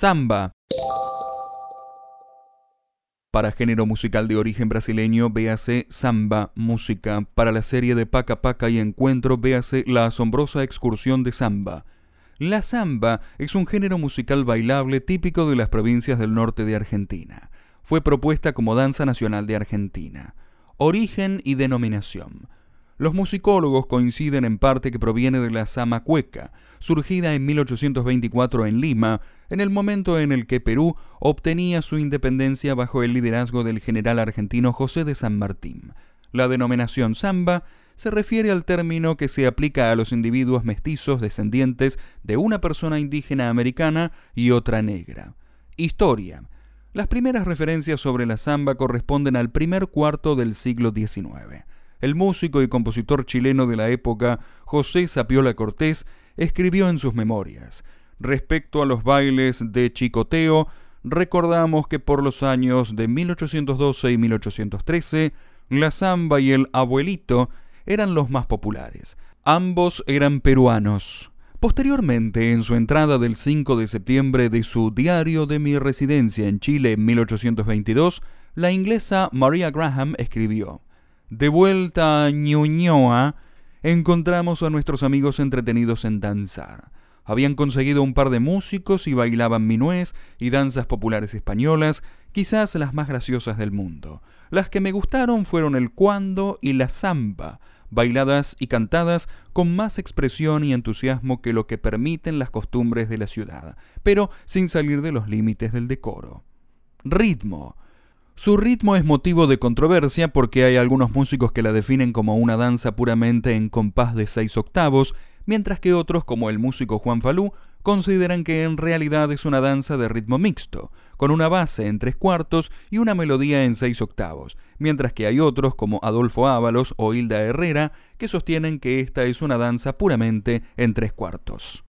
Samba. Para género musical de origen brasileño, véase Samba Música. Para la serie de Paca Paca y Encuentro, véase La asombrosa excursión de Samba. La samba es un género musical bailable típico de las provincias del norte de Argentina. Fue propuesta como danza nacional de Argentina. Origen y denominación. Los musicólogos coinciden en parte que proviene de la sama cueca, surgida en 1824 en Lima, en el momento en el que Perú obtenía su independencia bajo el liderazgo del general argentino José de San Martín. La denominación samba se refiere al término que se aplica a los individuos mestizos descendientes de una persona indígena americana y otra negra. Historia. Las primeras referencias sobre la samba corresponden al primer cuarto del siglo XIX el músico y compositor chileno de la época, José Sapiola Cortés, escribió en sus memorias. Respecto a los bailes de chicoteo, recordamos que por los años de 1812 y 1813, la samba y el abuelito eran los más populares. Ambos eran peruanos. Posteriormente, en su entrada del 5 de septiembre de su Diario de mi residencia en Chile en 1822, la inglesa Maria Graham escribió de vuelta a Ñuñoa, encontramos a nuestros amigos entretenidos en danzar. Habían conseguido un par de músicos y bailaban minués y danzas populares españolas, quizás las más graciosas del mundo. Las que me gustaron fueron el cuando y la samba, bailadas y cantadas con más expresión y entusiasmo que lo que permiten las costumbres de la ciudad, pero sin salir de los límites del decoro. Ritmo. Su ritmo es motivo de controversia porque hay algunos músicos que la definen como una danza puramente en compás de seis octavos, mientras que otros, como el músico Juan Falú, consideran que en realidad es una danza de ritmo mixto, con una base en tres cuartos y una melodía en seis octavos, mientras que hay otros, como Adolfo Ábalos o Hilda Herrera, que sostienen que esta es una danza puramente en tres cuartos.